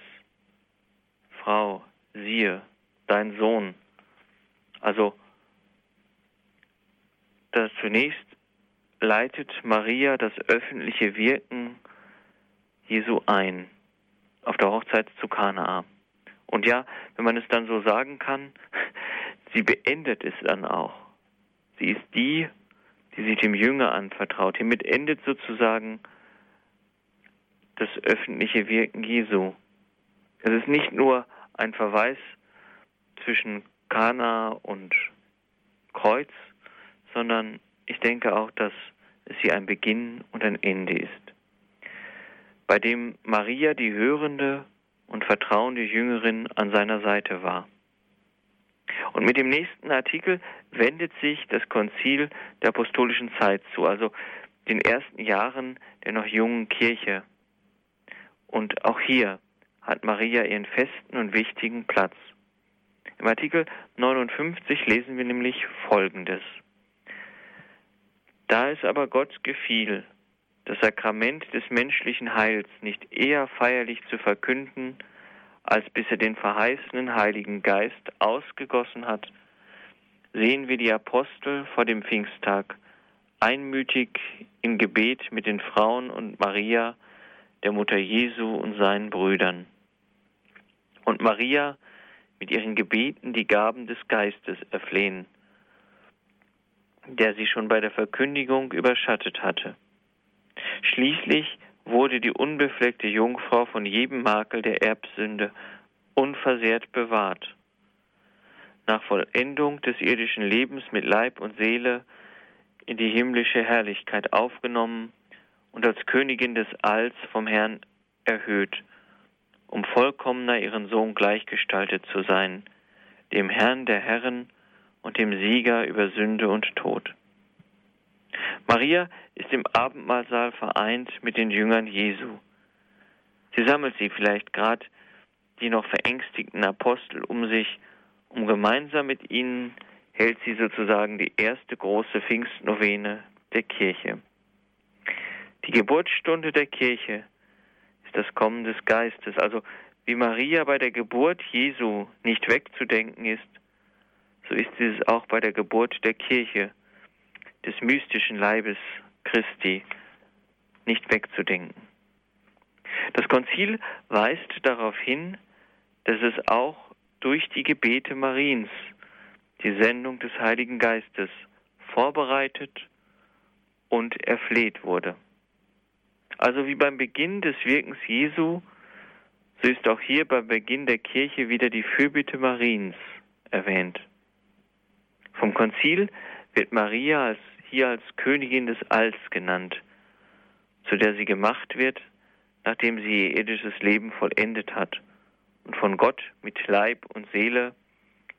B: Frau, siehe, dein Sohn. Also, das zunächst leitet Maria das öffentliche Wirken Jesu ein auf der Hochzeit zu Kanaa. Und ja, wenn man es dann so sagen kann, sie beendet es dann auch. Sie ist die, die sich dem Jünger anvertraut. Hiermit endet sozusagen das öffentliche Wirken Jesu. Es ist nicht nur ein Verweis zwischen Kana und Kreuz, sondern ich denke auch, dass es hier ein Beginn und ein Ende ist bei dem Maria die hörende und vertrauende Jüngerin an seiner Seite war. Und mit dem nächsten Artikel wendet sich das Konzil der apostolischen Zeit zu, also den ersten Jahren der noch jungen Kirche. Und auch hier hat Maria ihren festen und wichtigen Platz. Im Artikel 59 lesen wir nämlich Folgendes. Da es aber Gott gefiel, das Sakrament des menschlichen Heils nicht eher feierlich zu verkünden, als bis er den verheißenen Heiligen Geist ausgegossen hat, sehen wir die Apostel vor dem Pfingsttag einmütig im Gebet mit den Frauen und Maria, der Mutter Jesu und seinen Brüdern. Und Maria mit ihren Gebeten die Gaben des Geistes erflehen, der sie schon bei der Verkündigung überschattet hatte. Schließlich wurde die unbefleckte Jungfrau von jedem Makel der Erbsünde unversehrt bewahrt. Nach Vollendung des irdischen Lebens mit Leib und Seele in die himmlische Herrlichkeit aufgenommen und als Königin des Alls vom Herrn erhöht, um vollkommener ihren Sohn gleichgestaltet zu sein, dem Herrn der Herren und dem Sieger über Sünde und Tod. Maria ist im Abendmahlsaal vereint mit den Jüngern Jesu. Sie sammelt sie vielleicht gerade, die noch verängstigten Apostel, um sich, um gemeinsam mit ihnen hält sie sozusagen die erste große Pfingstnovene der Kirche. Die Geburtsstunde der Kirche ist das Kommen des Geistes, also wie Maria bei der Geburt Jesu nicht wegzudenken ist, so ist es auch bei der Geburt der Kirche des mystischen Leibes Christi nicht wegzudenken. Das Konzil weist darauf hin, dass es auch durch die Gebete Mariens die Sendung des Heiligen Geistes vorbereitet und erfleht wurde. Also wie beim Beginn des Wirkens Jesu, so ist auch hier beim Beginn der Kirche wieder die Fürbitte Mariens erwähnt. Vom Konzil wird Maria hier als Königin des Alls genannt, zu der sie gemacht wird, nachdem sie ihr irdisches Leben vollendet hat und von Gott mit Leib und Seele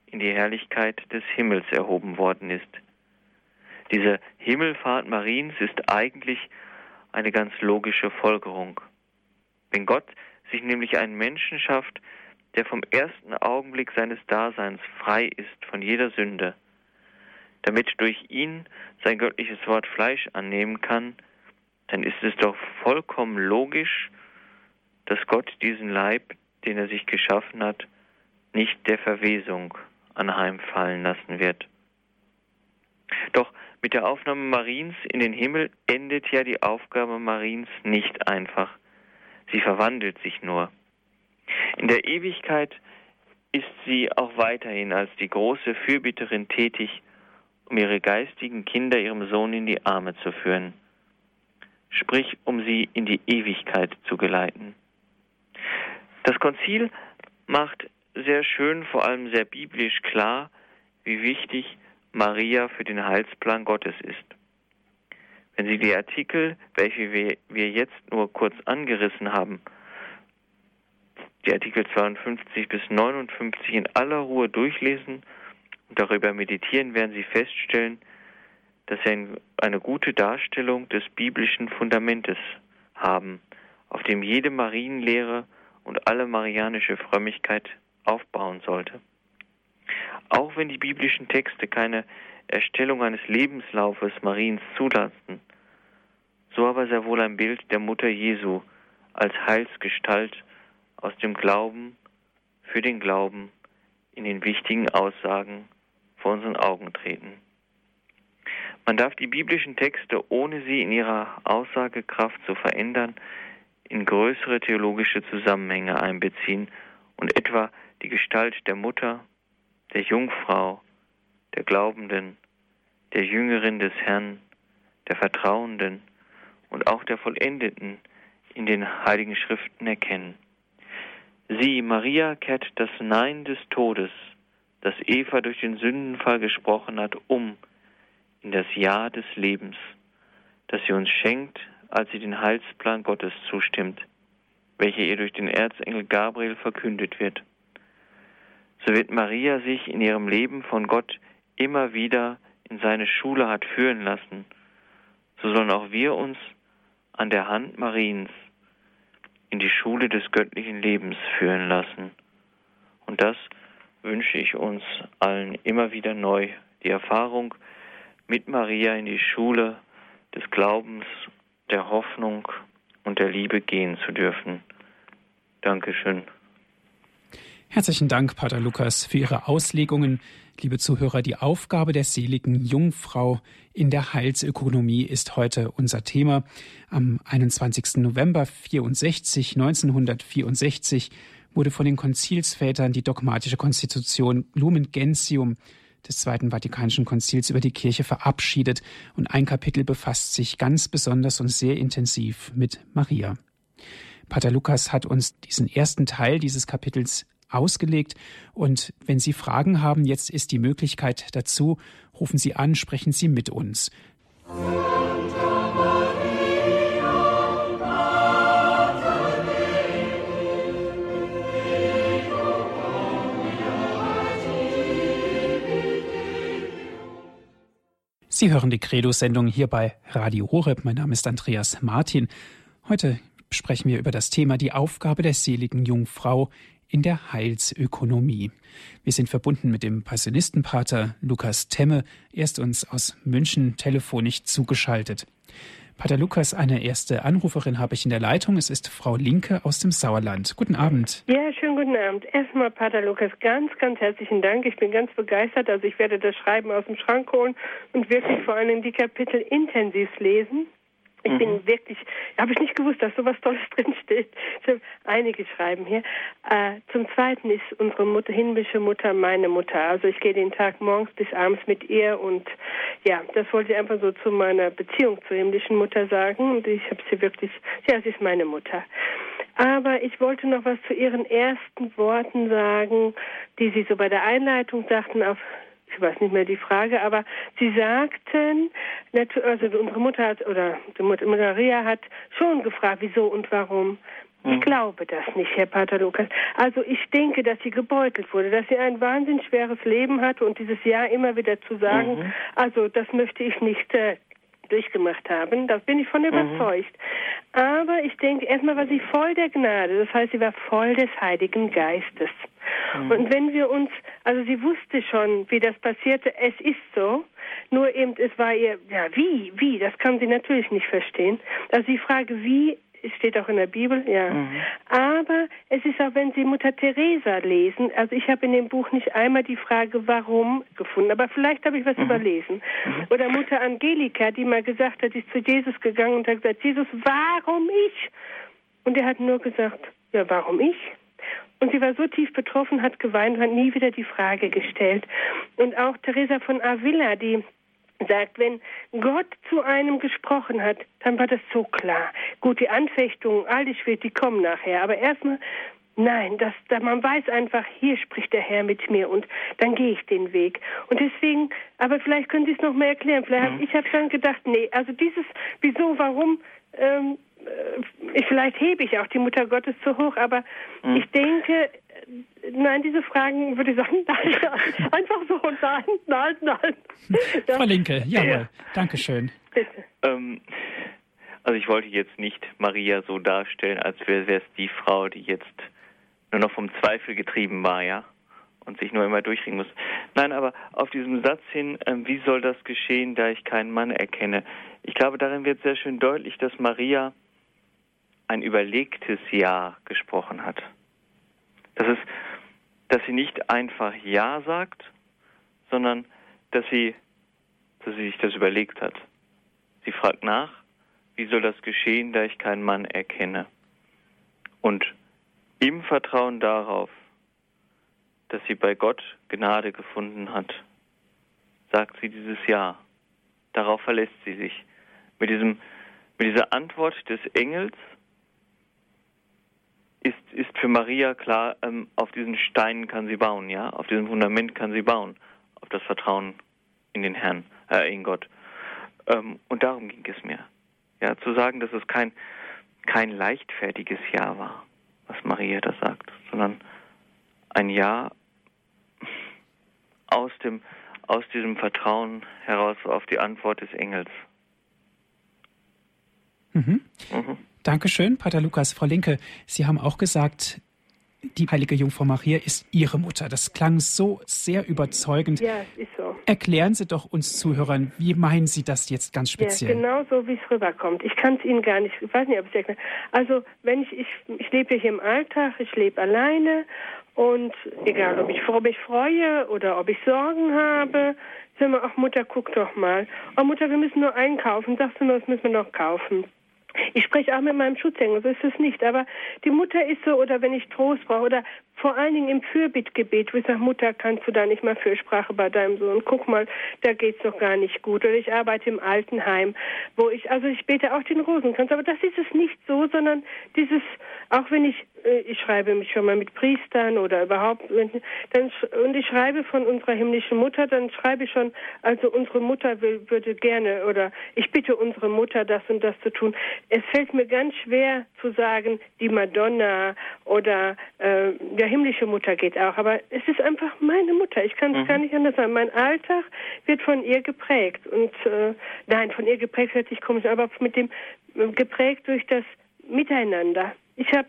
B: in die Herrlichkeit des Himmels erhoben worden ist. Diese Himmelfahrt Mariens ist eigentlich eine ganz logische Folgerung. Wenn Gott sich nämlich einen Menschen schafft, der vom ersten Augenblick seines Daseins frei ist von jeder Sünde, damit durch ihn sein göttliches Wort Fleisch annehmen kann, dann ist es doch vollkommen logisch, dass Gott diesen Leib, den er sich geschaffen hat, nicht der Verwesung anheimfallen lassen wird. Doch mit der Aufnahme Mariens in den Himmel endet ja die Aufgabe Mariens nicht einfach. Sie verwandelt sich nur. In der Ewigkeit ist sie auch weiterhin als die große Fürbitterin tätig, um ihre geistigen Kinder ihrem Sohn in die Arme zu führen, sprich um sie in die Ewigkeit zu geleiten. Das Konzil macht sehr schön, vor allem sehr biblisch klar, wie wichtig Maria für den Heilsplan Gottes ist. Wenn Sie die Artikel, welche wir, jetzt nur kurz angerissen haben, die Artikel 52 bis 59 in aller Ruhe durchlesen darüber meditieren, werden Sie feststellen, dass Sie eine gute Darstellung des biblischen Fundamentes haben, auf dem jede Marienlehre und alle marianische Frömmigkeit aufbauen sollte. Auch wenn die biblischen Texte keine Erstellung eines Lebenslaufes Mariens zulassen, so aber sehr wohl ein Bild der Mutter Jesu als Heilsgestalt aus dem Glauben für den Glauben in den wichtigen Aussagen vor unseren Augen treten. Man darf die biblischen Texte, ohne sie in ihrer Aussagekraft zu verändern, in größere theologische Zusammenhänge einbeziehen und etwa die Gestalt der Mutter, der Jungfrau, der Glaubenden, der Jüngerin des Herrn, der Vertrauenden und auch der Vollendeten in den heiligen Schriften erkennen. Sie, Maria, kehrt das Nein des Todes, das Eva durch den Sündenfall gesprochen hat, um in das Ja des Lebens, das sie uns schenkt, als sie den Heilsplan Gottes zustimmt, welcher ihr durch den Erzengel Gabriel verkündet wird so wird Maria sich in ihrem Leben von Gott immer wieder in seine Schule hat führen lassen, so sollen auch wir uns an der Hand Mariens in die Schule des göttlichen Lebens führen lassen. Und das wünsche ich uns allen immer wieder neu, die Erfahrung mit Maria in die Schule des Glaubens, der Hoffnung und der Liebe gehen zu dürfen. Dankeschön.
A: Herzlichen Dank, Pater Lukas, für Ihre Auslegungen. Liebe Zuhörer, die Aufgabe der seligen Jungfrau in der Heilsökonomie ist heute unser Thema. Am 21. November 64, 1964 wurde von den Konzilsvätern die dogmatische Konstitution Lumen Gentium des Zweiten Vatikanischen Konzils über die Kirche verabschiedet und ein Kapitel befasst sich ganz besonders und sehr intensiv mit Maria. Pater Lukas hat uns diesen ersten Teil dieses Kapitels ausgelegt. Und wenn Sie Fragen haben, jetzt ist die Möglichkeit dazu. Rufen Sie an, sprechen Sie mit uns. Sie hören die Credo-Sendung hier bei Radio Horeb. Mein Name ist Andreas Martin. Heute sprechen wir über das Thema die Aufgabe der seligen Jungfrau in der Heilsökonomie. Wir sind verbunden mit dem Passionistenpater Lukas Temme. Er ist uns aus München telefonisch zugeschaltet. Pater Lukas, eine erste Anruferin habe ich in der Leitung. Es ist Frau Linke aus dem Sauerland. Guten Abend.
C: Ja, schönen guten Abend. Erstmal, Pater Lukas, ganz, ganz herzlichen Dank. Ich bin ganz begeistert. Also ich werde das Schreiben aus dem Schrank holen und wirklich vor allem die Kapitel intensiv lesen. Ich mhm. bin wirklich, habe ich nicht gewusst, dass so was Tolles drinsteht. Ich habe einige schreiben hier. Äh, zum Zweiten ist unsere Mutter, himmlische Mutter, meine Mutter. Also ich gehe den Tag morgens bis abends mit ihr und ja, das wollte ich einfach so zu meiner Beziehung zur himmlischen Mutter sagen und ich habe sie wirklich, ja, sie ist meine Mutter. Aber ich wollte noch was zu Ihren ersten Worten sagen, die Sie so bei der Einleitung sagten auf ich weiß nicht mehr die Frage, aber Sie sagten, also unsere Mutter hat, oder die Mutter Maria hat schon gefragt, wieso und warum. Ich mhm. glaube das nicht, Herr Pater Lukas. Also ich denke, dass sie gebeutelt wurde, dass sie ein wahnsinnig schweres Leben hatte und dieses Jahr immer wieder zu sagen, mhm. also das möchte ich nicht äh, durchgemacht haben. Da bin ich von mhm. überzeugt. Mhm. Aber ich denke, erstmal war sie voll der Gnade. Das heißt, sie war voll des Heiligen Geistes. Mhm. Und wenn wir uns, also sie wusste schon, wie das passierte, es ist so, nur eben, es war ihr, ja, wie, wie, das kann sie natürlich nicht verstehen. Also die Frage, wie steht auch in der Bibel, ja. Mhm. Aber es ist auch, wenn Sie Mutter Teresa lesen, also ich habe in dem Buch nicht einmal die Frage, warum gefunden, aber vielleicht habe ich was mhm. überlesen. Mhm. Oder Mutter Angelika, die mal gesagt hat, ist zu Jesus gegangen und hat gesagt, Jesus, warum ich? Und er hat nur gesagt, ja, warum ich? Und sie war so tief betroffen, hat geweint und hat nie wieder die Frage gestellt. Und auch Teresa von Avila, die sagt, wenn Gott zu einem gesprochen hat, dann war das so klar. Gut, die Anfechtungen, all die schwert, die kommen nachher. Aber erstmal, nein, das, da, man weiß einfach, hier spricht der Herr mit mir und dann gehe ich den Weg. Und deswegen, aber vielleicht können Sie es noch mehr erklären. Vielleicht, mhm. Ich habe schon gedacht, nee, also dieses, wieso, warum, ähm, äh, vielleicht hebe ich auch die Mutter Gottes zu hoch, aber mhm. ich denke, nein, diese Fragen würde ich sagen, nein, einfach so, nein, nein, nein.
A: Ja. Frau Linke, jawohl, ja. Dankeschön.
B: Bitte. Ähm, also ich wollte jetzt nicht Maria so darstellen, als wäre es die Frau, die jetzt nur noch vom Zweifel getrieben war, ja, und sich nur immer durchringen muss. Nein, aber auf diesem Satz hin, äh, wie soll das geschehen, da ich keinen Mann erkenne? Ich glaube, darin wird sehr schön deutlich, dass Maria ein überlegtes Ja gesprochen hat. Das ist, dass sie nicht einfach Ja sagt, sondern dass sie, dass sie sich das überlegt hat. Sie fragt nach, wie soll das geschehen, da ich keinen Mann erkenne? Und im Vertrauen darauf, dass sie bei Gott Gnade gefunden hat, sagt sie dieses Ja. Darauf verlässt sie sich. Mit, diesem, mit dieser Antwort des Engels ist, ist für Maria klar, ähm, auf diesen Steinen kann sie bauen, ja, auf diesem Fundament kann sie bauen, auf das Vertrauen in den Herrn, äh, in Gott. Ähm, und darum ging es mir, ja, zu sagen, dass es kein, kein leichtfertiges Ja war, was Maria da sagt, sondern ein Ja aus dem, aus diesem Vertrauen heraus auf die Antwort des Engels.
A: Mhm. Mhm. Dankeschön, Pater Lukas. Frau Linke, Sie haben auch gesagt, die heilige Jungfrau Maria ist Ihre Mutter. Das klang so sehr überzeugend.
C: Ja, ist so.
A: Erklären Sie doch uns Zuhörern, wie meinen Sie das jetzt ganz speziell?
C: Ja, genau so, wie es rüberkommt. Ich kann es Ihnen gar nicht, ich weiß nicht, ob ich es erkläre. Also, wenn ich, ich, ich lebe hier im Alltag, ich lebe alleine und egal, ob ich, ob ich freue oder ob ich Sorgen habe, sag mal, ach Mutter, guck doch mal. Oh Mutter, wir müssen nur einkaufen. Sagst du nur, das müssen wir noch kaufen. Ich spreche auch mit meinem Schutzengel, so ist es nicht. Aber die Mutter ist so, oder wenn ich Trost brauche, oder vor allen Dingen im Fürbittgebet, wo ich sage, Mutter, kannst du da nicht mal Fürsprache bei deinem Sohn? Guck mal, da geht's doch gar nicht gut. Oder ich arbeite im Altenheim, wo ich, also ich bete auch den Rosenkranz. Aber das ist es nicht so, sondern dieses, auch wenn ich, äh, ich schreibe mich schon mal mit Priestern oder überhaupt, dann, und ich schreibe von unserer himmlischen Mutter, dann schreibe ich schon, also unsere Mutter will, würde gerne, oder ich bitte unsere Mutter, das und das zu tun. Es fällt mir ganz schwer zu sagen, die Madonna oder äh, der himmlische Mutter geht auch, aber es ist einfach meine Mutter. Ich kann es mhm. gar nicht anders sagen. Mein Alltag wird von ihr geprägt und äh, nein, von ihr geprägt hört sich komisch, aber mit dem äh, geprägt durch das Miteinander. Ich habe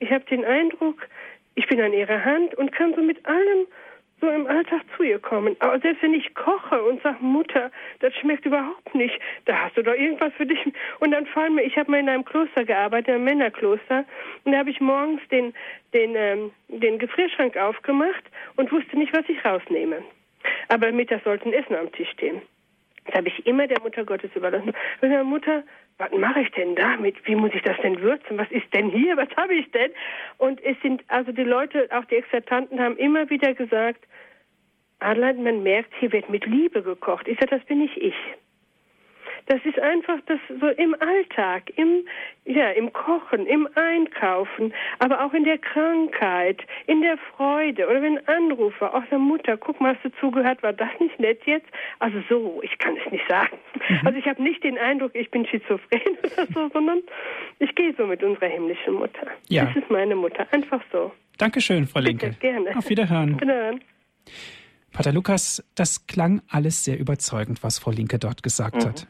C: ich habe den Eindruck, ich bin an ihrer Hand und kann so mit allem so im Alltag zu ihr kommen. Aber selbst wenn ich koche und sage, Mutter, das schmeckt überhaupt nicht, da hast du doch irgendwas für dich. Und dann fallen mir, ich habe mal in einem Kloster gearbeitet, einem Männerkloster, und da habe ich morgens den, den, ähm, den Gefrierschrank aufgemacht und wusste nicht, was ich rausnehme. Aber mittags sollten Essen am Tisch stehen. Das habe ich immer der Mutter Gottes überlassen. Und der Mutter, was mache ich denn damit? Wie muss ich das denn würzen? Was ist denn hier? Was habe ich denn? Und es sind, also die Leute, auch die Exertanten haben immer wieder gesagt, Adeline, man merkt, hier wird mit Liebe gekocht. Ich sage, das bin nicht ich. Das ist einfach das so im Alltag, im, ja, im Kochen, im Einkaufen, aber auch in der Krankheit, in der Freude oder wenn Anrufer, auch der Mutter, guck mal, hast du zugehört, war das nicht nett jetzt? Also so, ich kann es nicht sagen. Mhm. Also ich habe nicht den Eindruck, ich bin schizophren oder so, sondern ich gehe so mit unserer himmlischen Mutter. Ja. Das ist meine Mutter, einfach so.
A: Dankeschön, Frau Linke.
C: Bitte, gerne.
A: Auf Wiederhören. Wiederhören. Pater Lukas, das klang alles sehr überzeugend, was Frau Linke dort gesagt mhm. hat.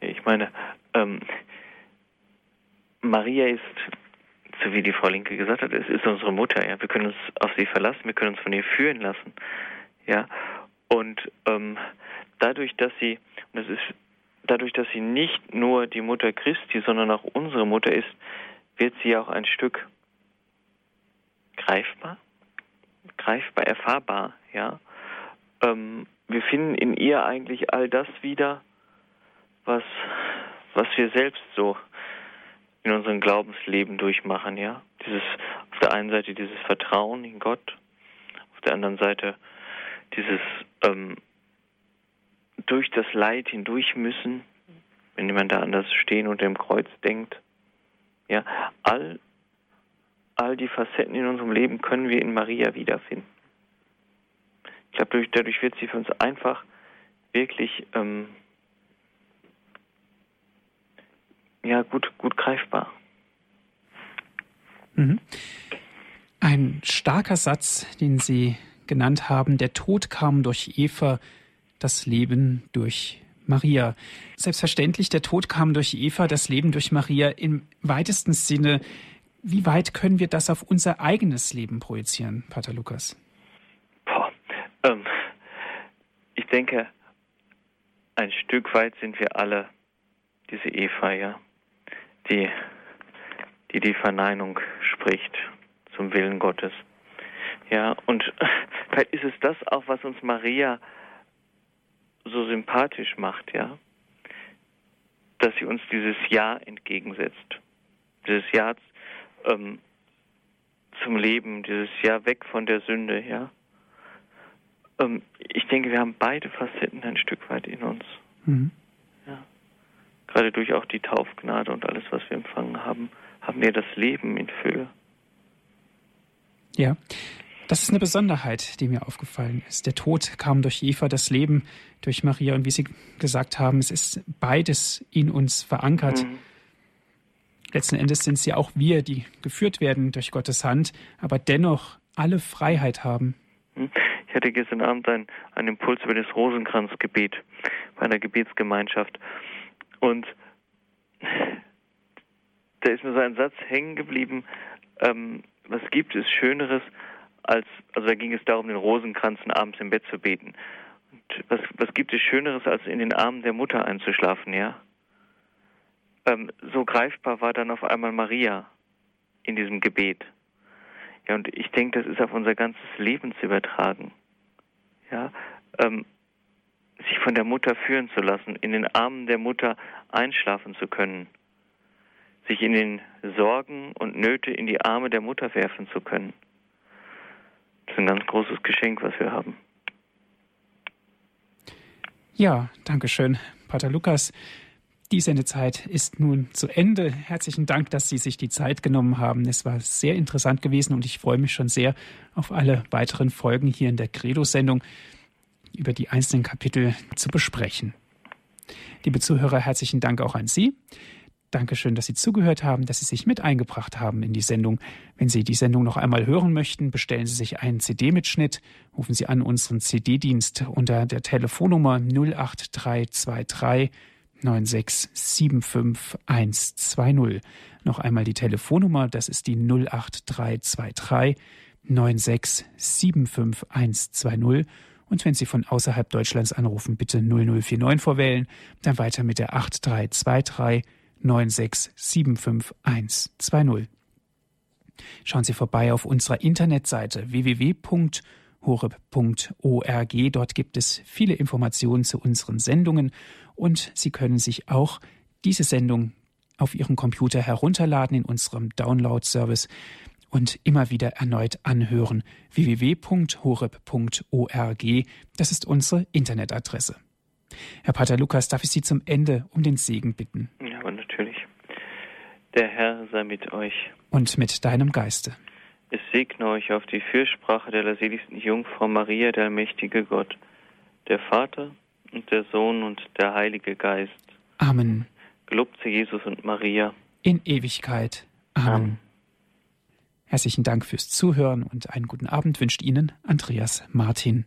B: Ich meine, ähm, Maria ist, so wie die Frau Linke gesagt hat, es ist unsere Mutter. Ja, wir können uns auf sie verlassen, wir können uns von ihr führen lassen. Ja, und ähm, dadurch, dass sie, und das ist dadurch, dass sie nicht nur die Mutter Christi, sondern auch unsere Mutter ist, wird sie auch ein Stück greifbar, greifbar, erfahrbar. Ja, ähm, wir finden in ihr eigentlich all das wieder, was, was wir selbst so in unserem Glaubensleben durchmachen, ja. Dieses, auf der einen Seite dieses Vertrauen in Gott, auf der anderen Seite dieses ähm, durch das Leid hindurch müssen, wenn jemand da an das Stehen unter dem Kreuz denkt. Ja, all, all die Facetten in unserem Leben können wir in Maria wiederfinden. Ich glaube, dadurch wird sie für uns einfach wirklich ähm, ja gut, gut greifbar.
A: Mhm. Ein starker Satz, den Sie genannt haben, der Tod kam durch Eva, das Leben durch Maria. Selbstverständlich, der Tod kam durch Eva, das Leben durch Maria im weitesten Sinne. Wie weit können wir das auf unser eigenes Leben projizieren, Pater Lukas?
B: Boah, ähm, ich denke, ein Stück weit sind wir alle diese Eva, ja die, die die Verneinung spricht zum Willen Gottes. Ja, und vielleicht ist es das auch, was uns Maria so sympathisch macht, ja, dass sie uns dieses Ja entgegensetzt. Dieses Ja ähm, zum Leben, dieses Ja weg von der Sünde, ja. Ähm, ich denke, wir haben beide Facetten ein Stück weit in uns. Mhm gerade durch auch die Taufgnade und alles, was wir empfangen haben, haben wir das Leben in Fülle.
A: Ja, das ist eine Besonderheit, die mir aufgefallen ist. Der Tod kam durch Eva, das Leben durch Maria. Und wie Sie gesagt haben, es ist beides in uns verankert. Mhm. Letzten Endes sind es ja auch wir, die geführt werden durch Gottes Hand, aber dennoch alle Freiheit haben.
B: Mhm. Ich hatte gestern Abend einen, einen Impuls über das Rosenkranzgebet bei einer Gebetsgemeinschaft. Und da ist mir so ein Satz hängen geblieben, ähm, was gibt es Schöneres als, also da ging es darum, den Rosenkranzen abends im Bett zu beten. Und was, was gibt es Schöneres, als in den Armen der Mutter einzuschlafen, ja? Ähm, so greifbar war dann auf einmal Maria in diesem Gebet. Ja, und ich denke, das ist auf unser ganzes Leben zu übertragen. Ja, ähm, sich von der Mutter führen zu lassen, in den Armen der Mutter einschlafen zu können, sich in den Sorgen und Nöte in die Arme der Mutter werfen zu können. Das ist ein ganz großes Geschenk, was wir haben.
A: Ja, danke schön, Pater Lukas. Die Sendezeit ist nun zu Ende. Herzlichen Dank, dass Sie sich die Zeit genommen haben. Es war sehr interessant gewesen und ich freue mich schon sehr auf alle weiteren Folgen hier in der Credo-Sendung über die einzelnen Kapitel zu besprechen. Liebe Zuhörer, herzlichen Dank auch an Sie. Dankeschön, dass Sie zugehört haben, dass Sie sich mit eingebracht haben in die Sendung. Wenn Sie die Sendung noch einmal hören möchten, bestellen Sie sich einen CD-Mitschnitt. Rufen Sie an unseren CD-Dienst unter der Telefonnummer 08323 9675120. Noch einmal die Telefonnummer, das ist die 08323 9675120. Und wenn Sie von außerhalb Deutschlands anrufen, bitte 0049 vorwählen, dann weiter mit der 8323 9675120. Schauen Sie vorbei auf unserer Internetseite www.horeb.org. Dort gibt es viele Informationen zu unseren Sendungen und Sie können sich auch diese Sendung auf Ihrem Computer herunterladen in unserem Download-Service und immer wieder erneut anhören. www.horeb.org, das ist unsere Internetadresse. Herr Pater Lukas, darf ich Sie zum Ende um den Segen bitten?
B: Ja. Der Herr sei mit euch.
A: Und mit deinem Geiste.
B: Es segne euch auf die Fürsprache der seligsten Jungfrau Maria, der allmächtige Gott, der Vater und der Sohn und der Heilige Geist.
A: Amen.
B: Gelobt sei Jesus und Maria.
A: In Ewigkeit. Amen. Amen. Herzlichen Dank fürs Zuhören und einen guten Abend wünscht Ihnen Andreas Martin.